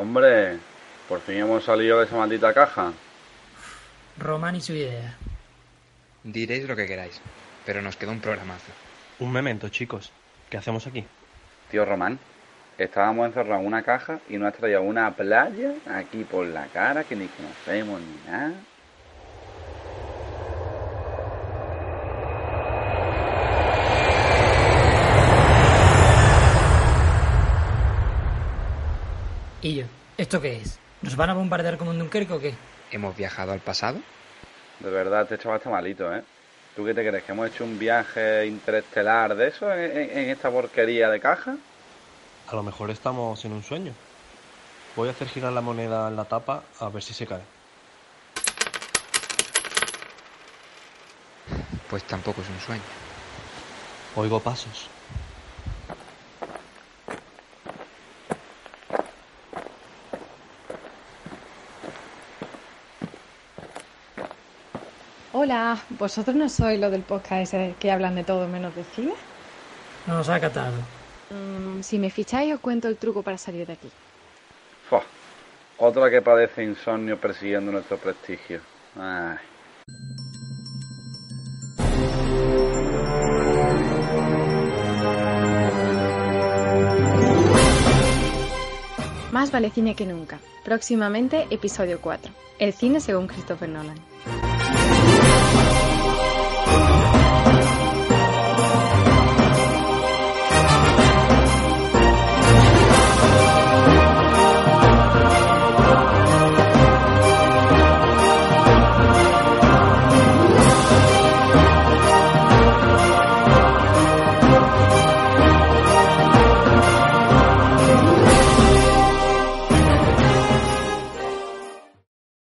Hombre, por fin hemos salido de esa maldita caja. Román y su idea. Diréis lo que queráis, pero nos queda un programazo. Un memento, chicos. ¿Qué hacemos aquí? Tío Román, estábamos encerrados en una caja y nos has traído una playa aquí por la cara que ni conocemos ni nada. Y yo, ¿esto qué es? ¿Nos van a bombardear como en Dunkerque o qué? ¿Hemos viajado al pasado? De verdad, este chaval está malito, ¿eh? ¿Tú qué te crees? ¿Que hemos hecho un viaje interestelar de eso en, en- en esta porquería de caja? A lo mejor estamos en un sueño. Voy a hacer girar la moneda en la tapa a ver si se cae. Pues tampoco es un sueño. Oigo pasos. Hola, ¿vosotros no sois lo del podcast ese que hablan de todo menos de cine? Nos ha catado. Mm, si me ficháis os cuento el truco para salir de aquí. Fua, Otra que padece insomnio persiguiendo nuestro prestigio. Ay. Más vale cine que nunca. Próximamente, episodio 4. El cine según Christopher Nolan. Oh.